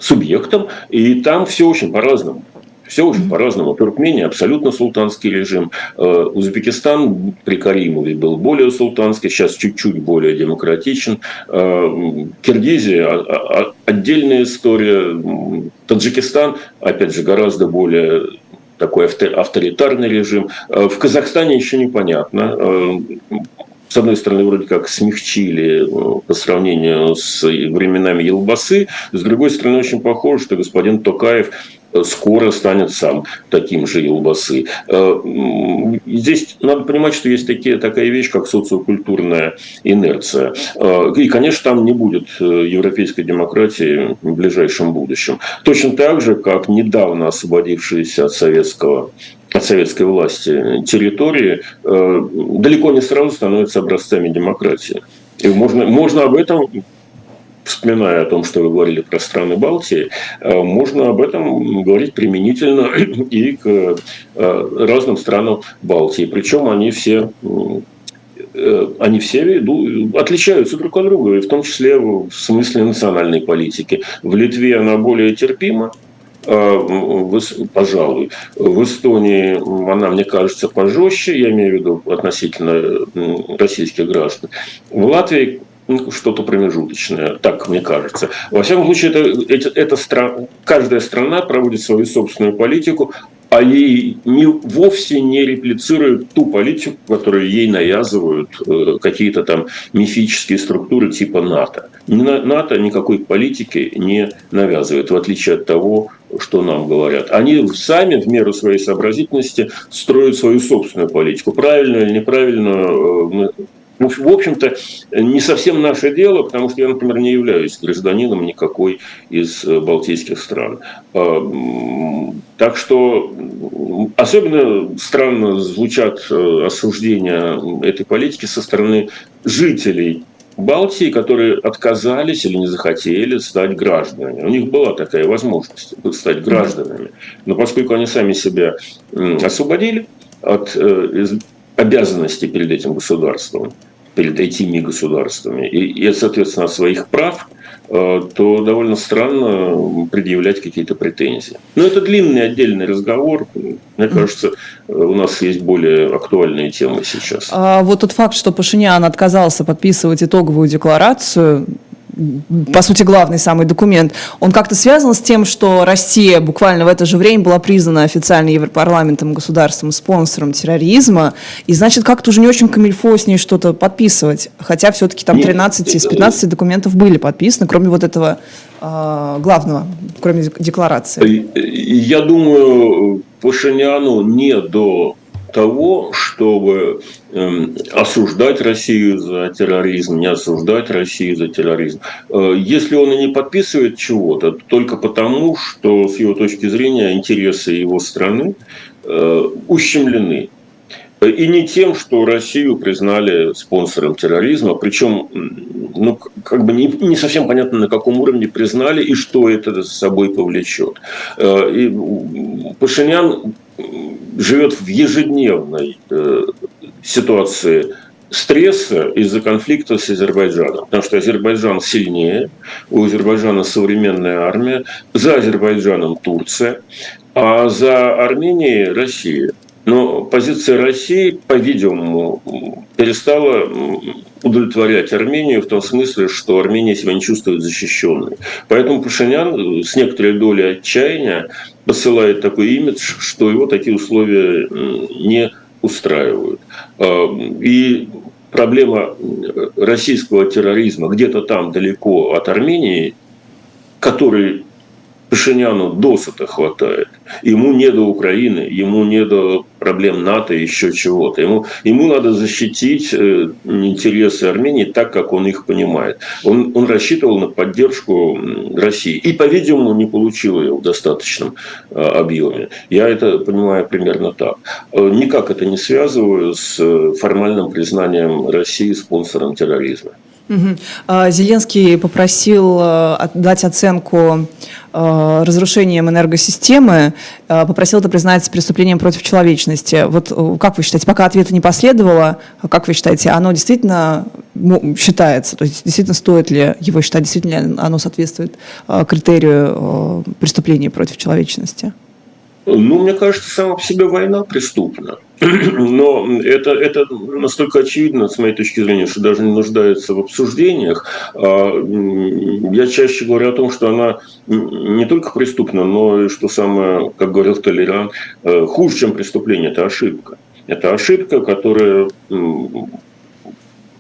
субъектом, и там все очень по-разному. Все очень по-разному. Туркмения абсолютно султанский режим. Э, Узбекистан при Каримове был более султанский, сейчас чуть-чуть более демократичен. Э, Киргизия отдельная история. Таджикистан, опять же, гораздо более такой авторитарный режим. Э, в Казахстане еще непонятно с одной стороны, вроде как смягчили по сравнению с временами Елбасы, с другой стороны, очень похоже, что господин Токаев скоро станет сам таким же Елбасы. Э, здесь надо понимать, что есть такие, такая вещь, как социокультурная инерция. Э, и, конечно, там не будет э, европейской демократии в ближайшем будущем. Точно так же, как недавно освободившиеся от советского от советской власти территории далеко не сразу становятся образцами демократии. И можно, можно об этом вспоминая о том, что вы говорили про страны Балтии, э, можно об этом говорить применительно [CLEARS THROAT] и к э, разным странам Балтии. Причем они все э, они все отличаются друг от друга, и в том числе в смысле национальной политики. В Литве она более терпима, пожалуй. В Эстонии она, мне кажется, пожестче, я имею в виду относительно российских граждан. В Латвии ну, что-то промежуточное, так мне кажется. Во всяком случае, это, это, это страна, каждая страна проводит свою собственную политику, а ей не, вовсе не реплицирует ту политику, которую ей навязывают э, какие-то там мифические структуры типа НАТО. НАТО никакой политики не навязывает, в отличие от того, что нам говорят. Они сами в меру своей сообразительности строят свою собственную политику. Правильно или неправильно, э, ну, в общем-то, не совсем наше дело, потому что я, например, не являюсь гражданином никакой из э, балтийских стран. А, так что особенно странно звучат э, осуждения этой политики со стороны жителей Балтии, которые отказались или не захотели стать гражданами. У них была такая возможность стать гражданами. Но поскольку они сами себя освободили от э, обязанностей перед этим государством, перед этими государствами, и, соответственно, от своих прав, э, то довольно странно предъявлять какие-то претензии. Но это длинный отдельный разговор. Мне кажется, у нас есть более актуальные темы сейчас. А вот тот факт, что Пашинян отказался подписывать итоговую декларацию, по сути, главный самый документ, он как-то связан с тем, что Россия буквально в это же время была признана официально Европарламентом государством спонсором терроризма, и значит, как-то уже не очень камильфо с ней что-то подписывать, хотя все-таки там 13 из 15 документов были подписаны, кроме вот этого э, главного, кроме декларации. Я думаю, Пашиняну не до того, чтобы эм, осуждать Россию за терроризм, не осуждать Россию за терроризм. Э, если он и не подписывает чего-то, только потому, что с его точки зрения интересы его страны э, ущемлены. И не тем, что Россию признали спонсором терроризма, причем ну, как бы не, не совсем понятно, на каком уровне признали и что это за собой повлечет. Э, и Пашинян живет в ежедневной э, ситуации стресса из-за конфликта с Азербайджаном. Потому что Азербайджан сильнее, у Азербайджана современная армия, за Азербайджаном Турция, а за Арменией Россия. Но позиция России, по-видимому, перестала удовлетворять Армению в том смысле, что Армения себя не чувствует защищенной. Поэтому Пашинян с некоторой долей отчаяния посылает такой имидж, что его такие условия не устраивают. А, и проблема российского терроризма где-то там далеко от Армении, который Пашиняну досыта хватает. Ему не до Украины, ему не до проблем НАТО и еще чего-то. Ему, ему надо защитить э, интересы Армении так, как он их понимает. Он, он рассчитывал на поддержку России. И, по-видимому, не получил ее в достаточном э, объеме. Я это понимаю примерно так. Э, никак это не связываю с формальным признанием России спонсором терроризма. Угу. Зеленский попросил дать оценку разрушением энергосистемы, э, попросил это признать преступлением против человечности. Вот э, как вы считаете, пока ответа не последовало, как вы считаете, оно действительно считается? То есть действительно стоит ли его считать, действительно оно соответствует критерию преступления против человечности? Ну, мне кажется, сама по себе война преступна. [CLEARS THROAT] Но это, это настолько очевидно, с моей точки зрения, что даже не нуждается в обсуждениях. А, я чаще говорю о том, что она не только преступна, но и, что самое, как говорил Толеран, э, хуже, чем преступление, это ошибка. Это ошибка, которая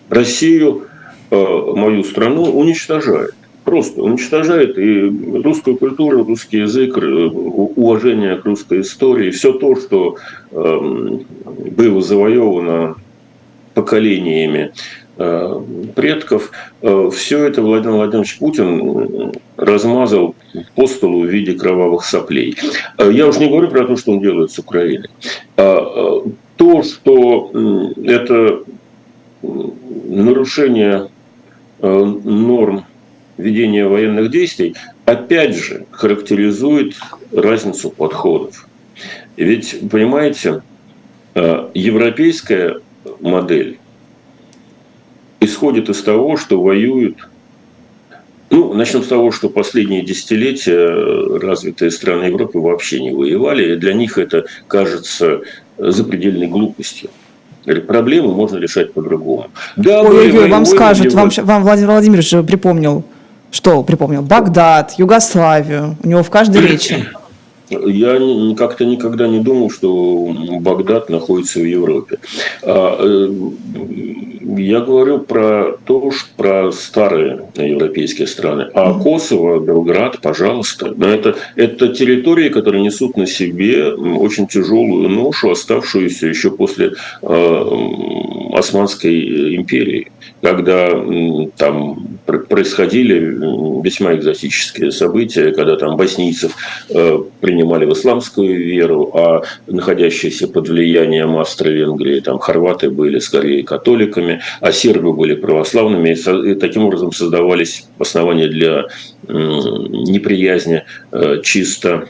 Россию, э, мою страну уничтожает просто уничтожает и русскую культуру, русский язык, уважение к русской истории, все то, что эм, было завоевано поколениями э, предков, э, все это Владимир Владимирович Путин размазал по столу в виде кровавых соплей. Э, я уже не говорю про то, что он делает с Украиной. А, то, что это нарушение норм ведения военных действий, опять же, характеризует разницу подходов. Ведь, понимаете, э, европейская модель исходит из того, что воюют ну, начнем с того, что последние десятилетия развитые страны Европы вообще не воевали, и для них это кажется запредельной глупостью. Проблемы можно решать по-другому. Да, Ой-ой-ой, вам скажут, вам, вам Владимир Владимирович припомнил что припомнил? Багдад, Югославию. У него в каждой речи. Я как-то никогда не думал, что Багдад находится в Европе. А, э, я говорю про то, что про старые европейские страны. А Косово, Белград, пожалуйста. Это, это территории, которые несут на себе очень тяжелую ношу, оставшуюся еще после а, Османской империи, когда там происходили весьма экзотические события, когда там боснийцев э, принимали в исламскую веру, а находящиеся под влиянием Австро-Венгрии, там хорваты были скорее католиками, а сербы были православными, и таким образом создавались основания для неприязни э, чисто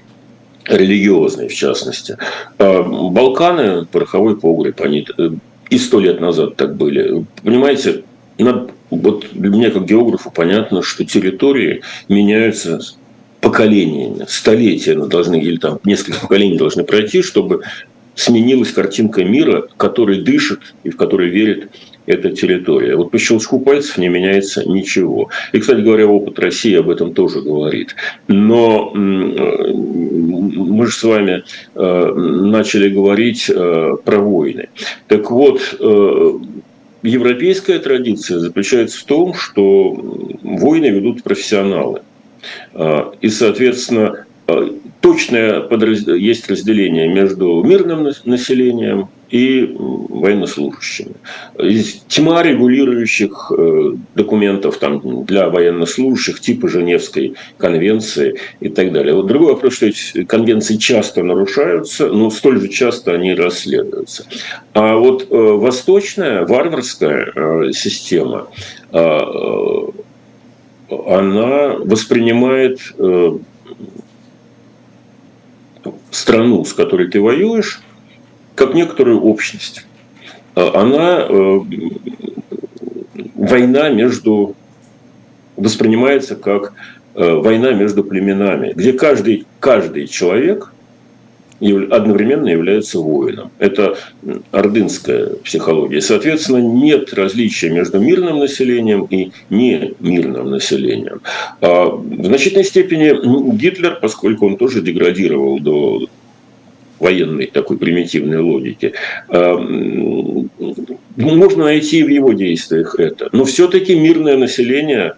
религиозной, в частности. А Балканы, пороховой погреб, они э, и сто лет назад так были. Понимаете, вот для меня как географу понятно, что территории меняются поколениями, столетия должны, или там несколько поколений должны пройти, чтобы сменилась картинка мира, который дышит и в который верит эта территория. Вот по щелчку пальцев не меняется ничего. И, кстати говоря, опыт России об этом тоже говорит. Но мы же с вами э, начали говорить э, про войны. Так вот, э, европейская традиция заключается в том, что войны ведут профессионалы. И, соответственно, точное подраз... есть разделение между мирным населением и военнослужащими. Тьма регулирующих э, документов там, для военнослужащих типа Женевской конвенции и так далее. Вот другой вопрос, что эти конвенции часто нарушаются, но столь же часто они расследуются. А вот э, восточная, варварская э, система, она воспринимает страну, с которой ты воюешь, как некоторую общность. А она э, война между воспринимается как э, война между племенами, где каждый, каждый человек одновременно является воином. Это ордынская психология. Соответственно, нет различия между мирным населением и не мирным населением. А в значительной степени Гитлер, поскольку он тоже деградировал до военной такой примитивной логики, а, можно найти в его действиях это. Но все-таки мирное население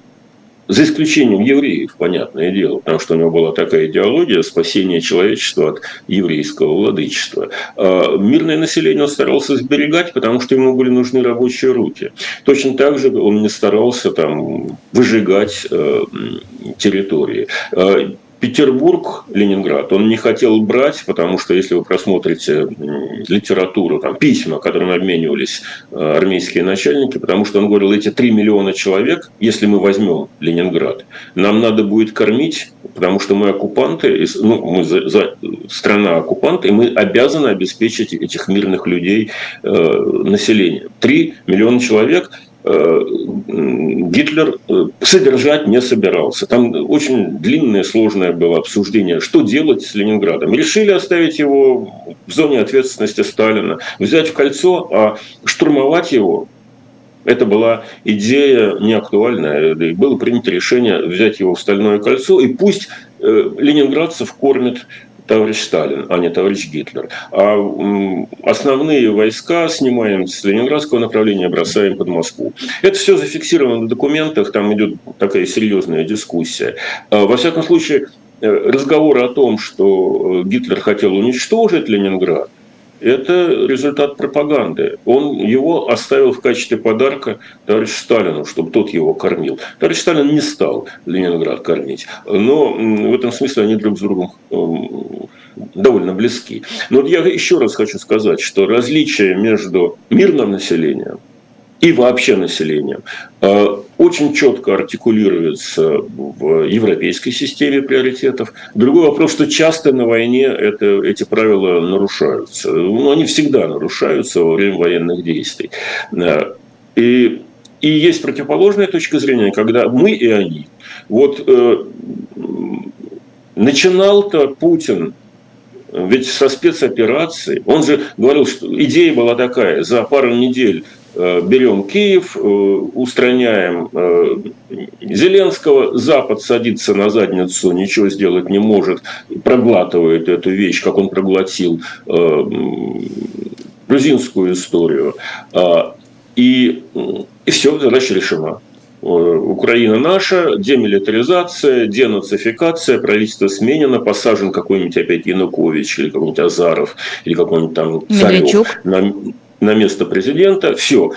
за исключением евреев, понятное дело, потому что у него была такая идеология спасения человечества от еврейского владычества. А мирное население он старался сберегать, потому что ему были нужны рабочие руки. Точно так же он не старался там, выжигать э, территории. Петербург, Ленинград, он не хотел брать, потому что если вы просмотрите литературу, там, письма, которыми обменивались э, армейские начальники, потому что он говорил, эти 3 миллиона человек, если мы возьмем Ленинград, нам надо будет кормить, потому что мы оккупанты, ну, мы за, за, страна оккупант, и мы обязаны обеспечить этих мирных людей э, населением. 3 миллиона человек – Гитлер э, содержать не собирался. Там очень длинное, сложное было обсуждение, что делать с Ленинградом. Решили оставить его в зоне ответственности Сталина, взять в кольцо, а штурмовать его это была идея неактуальная. Было принято решение взять его в стальное кольцо, и пусть э, ленинградцев кормят товарищ Сталин, а не товарищ Гитлер. А основные войска снимаем с ленинградского направления, бросаем под Москву. Это все зафиксировано в документах, там идет такая серьезная дискуссия. А, во всяком случае, э, разговоры о том, что Гитлер хотел уничтожить Ленинград, это результат пропаганды. Он его оставил в качестве подарка товарищу Сталину, чтобы тот его кормил. Товарищ Сталин не стал Ленинград кормить. Но в этом смысле они друг с другом довольно близки. Но я еще раз хочу сказать, что различие между мирным населением и вообще населением э, очень четко артикулируется в европейской системе приоритетов. Другой вопрос, что часто на войне это, эти правила нарушаются. Ну, они всегда нарушаются во время военных действий. И, и есть противоположная точка зрения, когда мы и они. Вот э, начинал-то Путин ведь со спецоперацией, он же говорил, что идея была такая, за пару недель Э, берем Киев, э, устраняем э, Зеленского, Запад садится на задницу, ничего сделать не может, проглатывает эту вещь, как он проглотил грузинскую историю. А, и, и все, задача решена. Украина наша, демилитаризация, денацификация, правительство сменено, посажен какой-нибудь опять Янукович или какой-нибудь Азаров или какой-нибудь там Царев. На место президента. Все,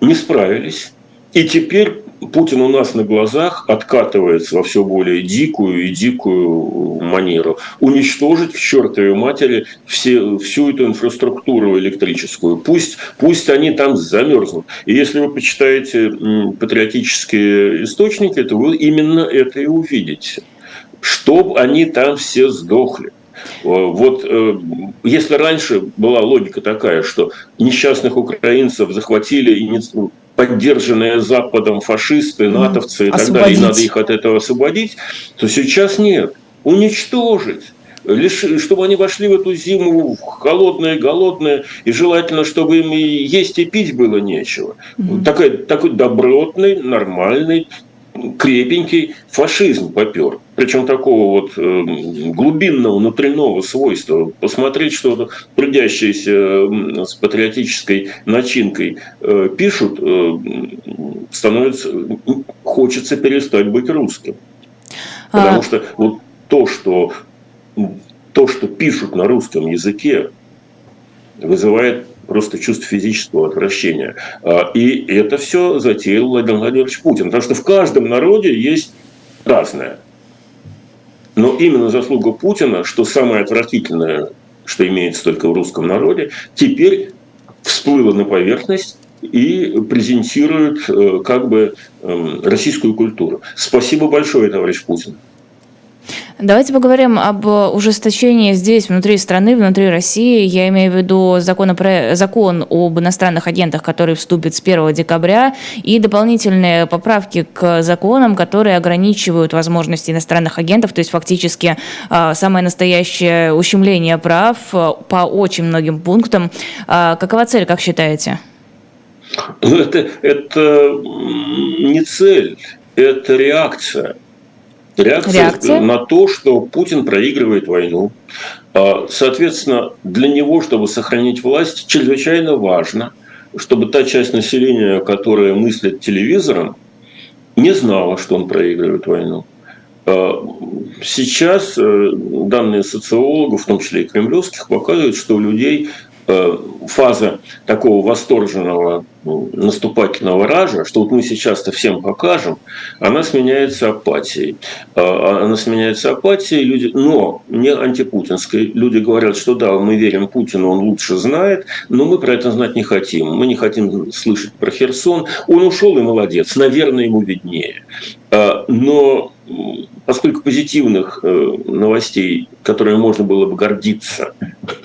не справились. И теперь Путин у нас на глазах откатывается во все более дикую и дикую манеру. Уничтожить к чертовой матери все, всю эту инфраструктуру электрическую. Пусть, пусть они там замерзнут. И если вы почитаете патриотические источники, то вы именно это и увидите. Чтобы они там все сдохли. Вот э, если раньше была логика такая, что несчастных украинцев захватили поддержанные Западом фашисты, натовцы и так далее, и надо их от этого освободить, то сейчас нет. Уничтожить лишь чтобы они вошли в эту зиму холодные, голодные, и желательно, чтобы им и есть и пить было нечего. Mm-hmm. Такой, такой добротный, нормальный, крепенький фашизм попер. Причем такого вот э, глубинного, внутреннего свойства. Посмотреть, что трудящиеся с патриотической начинкой э, пишут, э, становится, хочется перестать быть русским. А Потому что вот то, что, то, что пишут на русском языке, вызывает просто чувство физического отвращения. А, и это все затеял Владимир Владимирович Путин. Потому что в каждом народе есть разное. Но именно заслуга Путина, что самое отвратительное, что имеется только в русском народе, теперь всплыло на поверхность и презентирует э, как бы эм, российскую культуру. Спасибо большое, товарищ Путин. Давайте поговорим об ужесточении здесь, внутри страны, внутри России. Я имею в виду законопро... закон об иностранных агентах, который вступит с 1 декабря, и дополнительные поправки к законам, которые ограничивают возможности иностранных агентов, то есть фактически а, самое настоящее ущемление прав а, по очень многим пунктам. А, какова цель, как считаете? Ну, это, это не цель, это реакция. Реакция, Реакция на то, что Путин проигрывает войну. А, соответственно, для него, чтобы сохранить власть, чрезвычайно важно, чтобы та часть населения, которая мыслит телевизором, не знала, что он проигрывает войну. А, сейчас э, данные социологов, в том числе и кремлевских, показывают, что у людей фаза такого восторженного ну, наступательного ража, что вот мы сейчас-то всем покажем, она сменяется апатией. А, она сменяется апатией, люди, но не антипутинской. Люди говорят, что да, мы верим Путину, он лучше знает, но мы про это знать не хотим. Мы не хотим слышать про Херсон. Он ушел и молодец, наверное, ему виднее. А, но поскольку позитивных э, новостей, которые можно было бы гордиться,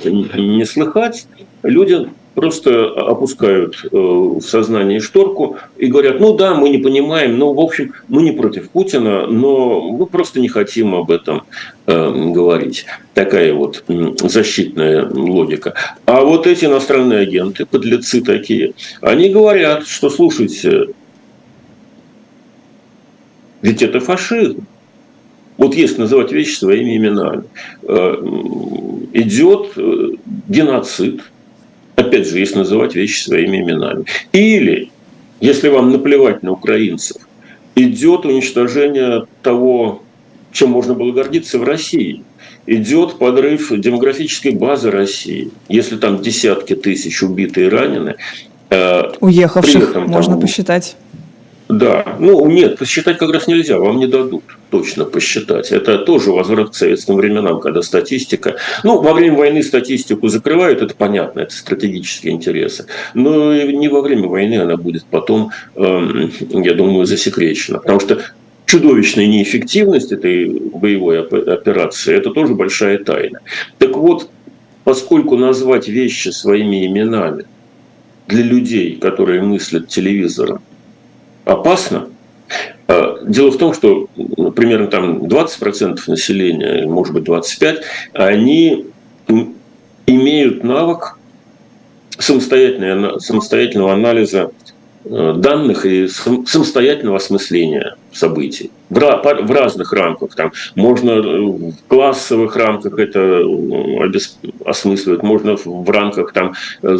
не слыхать, люди просто опускают э, в сознание шторку и говорят, ну да, мы не понимаем, но в общем мы не против Путина, но мы просто не хотим об этом э, говорить. Такая вот защитная логика. А вот эти иностранные агенты, подлецы такие, они говорят, что слушайте, ведь это фашизм. Вот если называть вещи своими именами. Э, идет э, геноцид. Опять же, если называть вещи своими именами. Или, если вам наплевать на украинцев, идет уничтожение того, чем можно было гордиться в России. Идет подрыв демографической базы России. Если там десятки тысяч убиты и ранены. Э, Уехавших этом, можно там, посчитать. Да, ну нет, посчитать как раз нельзя, вам не дадут точно посчитать. Это тоже возврат к советским временам, когда статистика... Ну, во время войны статистику закрывают, это понятно, это стратегические интересы. Но не во время войны она будет потом, эм, я думаю, засекречена. Потому что чудовищная неэффективность этой боевой операции – это тоже большая тайна. Так вот, поскольку назвать вещи своими именами для людей, которые мыслят телевизором, опасно. А, дело в том, что ну, примерно там 20% населения, может быть 25%, они имеют навык самостоятельного, анализа данных и самостоятельного осмысления событий в разных рамках. Там можно в классовых рамках это осмысливать, можно в рамках там, э,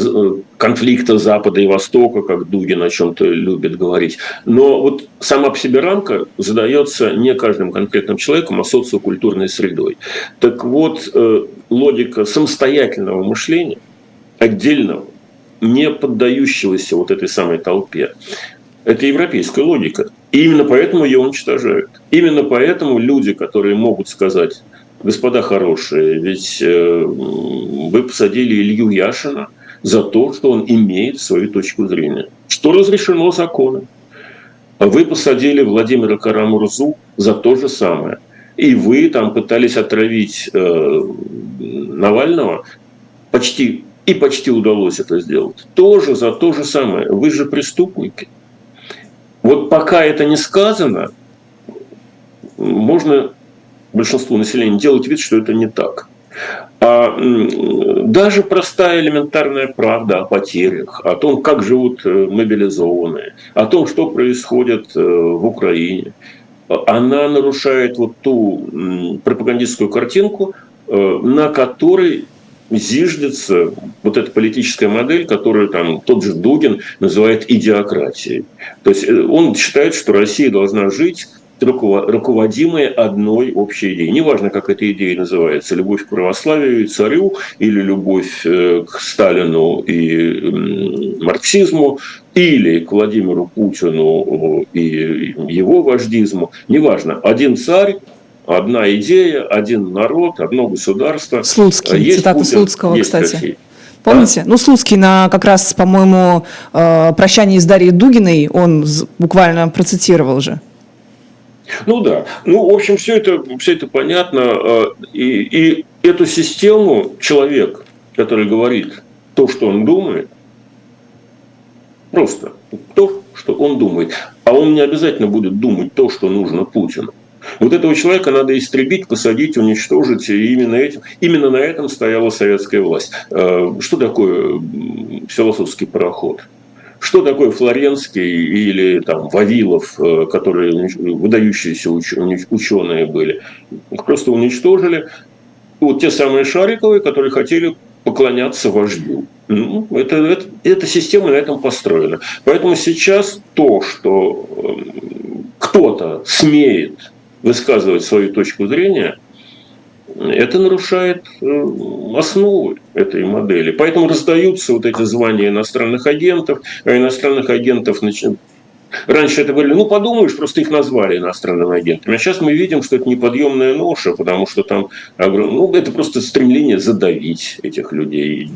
конфликта Запада и Востока, как Дугин о чем-то любит говорить. Но вот сама по себе рамка задается не каждым конкретным человеком, а социокультурной средой. Так вот, э, логика самостоятельного мышления, отдельного, не поддающегося вот этой самой толпе. Это европейская логика. И именно поэтому ее уничтожают. Именно поэтому люди, которые могут сказать, господа хорошие, ведь э, вы посадили Илью Яшина за то, что он имеет свою точку зрения, что разрешено законом. Вы посадили Владимира Карамурзу за то же самое. И вы там пытались отравить э, Навального почти и почти удалось это сделать. Тоже за то же самое. Вы же преступники. Вот пока это не сказано, можно большинству населения делать вид, что это не так. А даже простая элементарная правда о потерях, о том, как живут э, мобилизованные, о том, что происходит э, в Украине, она нарушает вот ту пропагандистскую картинку, э, на которой зиждется вот эта политическая модель, которую там тот же Дугин называет идиократией. То есть э, он считает, что Россия должна жить руководимые одной общей идеей. Неважно, как эта идея называется, любовь к православию и царю, или любовь э, к Сталину и марксизму, или к Владимиру Путину и его вождизму. Неважно, один царь, одна идея, один народ, одно государство. Слуцкий, есть цитата Путин, Слуцкого, есть кстати. Россия. Помните? Да. Ну, Слуцкий на как раз, по-моему, э, прощании с Дарьей Дугиной он буквально процитировал же. Ну да. Ну, в общем, все это, все это понятно. Э, и, и эту систему человек, который говорит то, что он думает, просто то, что он думает. А он не обязательно будет думать то, что нужно Путину. Вот этого человека надо истребить, посадить, уничтожить. И именно, этим, именно на этом стояла советская власть. Э, что такое философский пароход? Что такое Флоренский или там Вавилов, э, которые выдающиеся ученые были? Их просто уничтожили. Вот те самые Шариковые, которые хотели поклоняться вождю. Ну, это, это, эта система на этом построена. Поэтому сейчас то, что э, кто-то смеет высказывать свою точку зрения, это нарушает э, основы этой модели. Поэтому раздаются вот эти звания иностранных агентов, а иностранных агентов Раньше это говорили, ну подумаешь, просто их назвали иностранными агентами. А сейчас мы видим, что это неподъемная ноша, потому что там ну, это просто стремление задавить этих людей,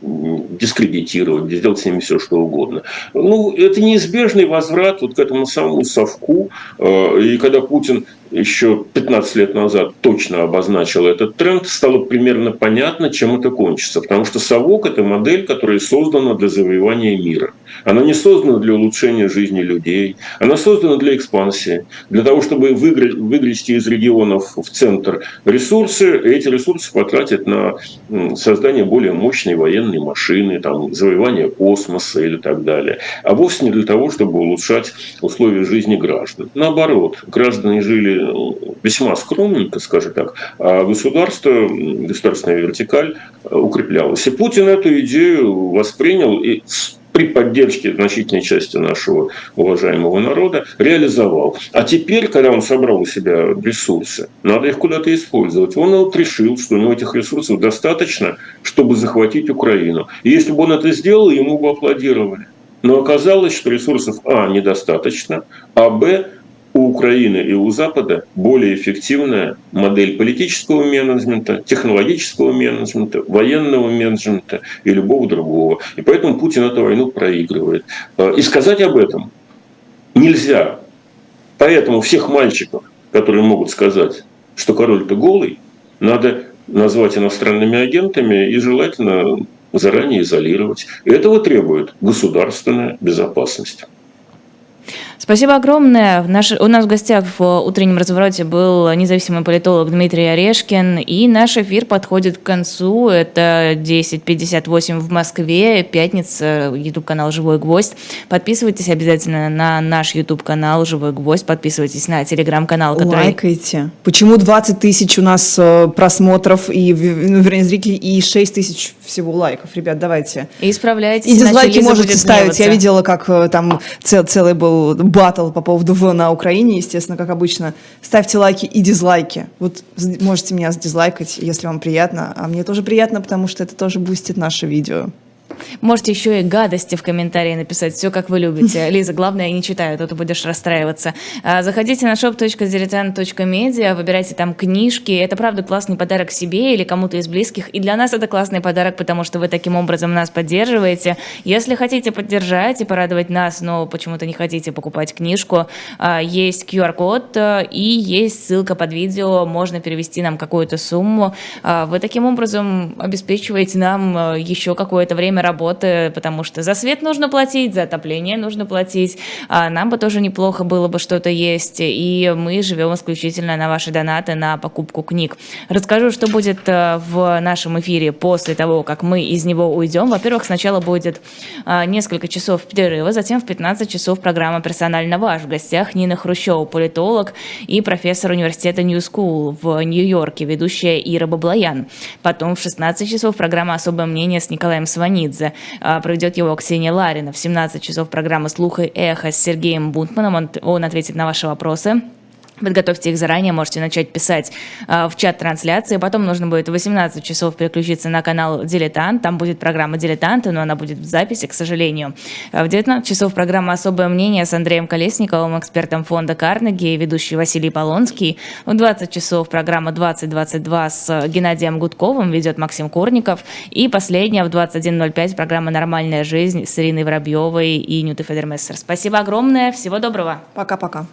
дискредитировать, сделать с ними все, что угодно. Ну, это неизбежный возврат вот к этому самому совку. Э, и когда Путин еще 15 лет назад точно обозначил этот тренд, стало примерно понятно, чем это кончится. Потому что совок – это модель, которая создана для завоевания мира. Она не создана для улучшения жизни людей. Она создана для экспансии, для того, чтобы выгрести из регионов в центр ресурсы. Эти ресурсы потратить на создание более мощной военной машины, там, завоевание космоса или так далее. А вовсе не для того, чтобы улучшать условия жизни граждан. Наоборот, граждане жили весьма скромненько, скажем так, а государство, государственная вертикаль укреплялась. И Путин эту идею воспринял и при поддержке значительной части нашего уважаемого народа реализовал. А теперь, когда он собрал у себя ресурсы, надо их куда-то использовать. Он вот решил, что у него этих ресурсов достаточно, чтобы захватить Украину. И если бы он это сделал, ему бы аплодировали. Но оказалось, что ресурсов А недостаточно, а Б у Украины и у Запада более эффективная модель политического менеджмента, технологического менеджмента, военного менеджмента и любого другого. И поэтому Путин эту войну проигрывает. А, и сказать об этом нельзя. Поэтому всех мальчиков, которые могут сказать, что король-то голый, надо назвать иностранными агентами и желательно заранее изолировать. Этого требует государственная безопасность. Спасибо огромное. Наш, у нас в гостях в утреннем развороте был независимый политолог Дмитрий Орешкин. И наш эфир подходит к концу. Это 10.58 в Москве, пятница, YouTube-канал «Живой гвоздь». Подписывайтесь обязательно на наш YouTube-канал «Живой гвоздь». Подписывайтесь на телеграм-канал, который... Лайкайте. Почему 20 тысяч у нас э, просмотров, и, ну, вернее, зрителей, и 6 тысяч всего лайков? Ребят, давайте. И исправляйтесь. И дизлайки можете ставить. Я видела, как э, там цел, целый был батл по поводу В на Украине, естественно, как обычно. Ставьте лайки и дизлайки. Вот можете меня дизлайкать, если вам приятно. А мне тоже приятно, потому что это тоже бустит наше видео. Можете еще и гадости в комментарии написать, все как вы любите. [LAUGHS] Лиза, главное, я не читаю, а то ты будешь расстраиваться. А, заходите на shop.diletant.media, выбирайте там книжки. Это, правда, классный подарок себе или кому-то из близких. И для нас это классный подарок, потому что вы таким образом нас поддерживаете. Если хотите поддержать и порадовать нас, но почему-то не хотите покупать книжку, а, есть QR-код и есть ссылка под видео, можно перевести нам какую-то сумму. Вы таким образом обеспечиваете нам еще какое-то время работы, потому что за свет нужно платить, за отопление нужно платить, а нам бы тоже неплохо было бы что-то есть, и мы живем исключительно на ваши донаты на покупку книг. Расскажу, что будет э, в нашем эфире после того, как мы из него уйдем. Во-первых, сначала будет э, несколько часов перерыва, затем в 15 часов программа «Персонально ваш». В гостях Нина Хрущева, политолог и профессор университета New School в Нью-Йорке, ведущая Ира Баблоян. Потом в 16 часов программа «Особое мнение» с Николаем Сванидзе. А, проведет его Ксения Ларина. В 17 часов программа «Слух и эхо» с Сергеем Бунтманом. Он ответит на ваши вопросы. Подготовьте их заранее, можете начать писать э, в чат трансляции. Потом нужно будет в 18 часов переключиться на канал «Дилетант». Там будет программа «Дилетанты», но она будет в записи, к сожалению. А в 19 часов программа «Особое мнение» с Андреем Колесниковым, экспертом фонда «Карнеги», и ведущий Василий Полонский. В 20 часов программа «2022» с Геннадием Гудковым ведет Максим Курников. И последняя в 21.05 программа «Нормальная жизнь» с Ириной Воробьевой и Нютой Федермессер. Спасибо огромное, всего доброго. Пока-пока.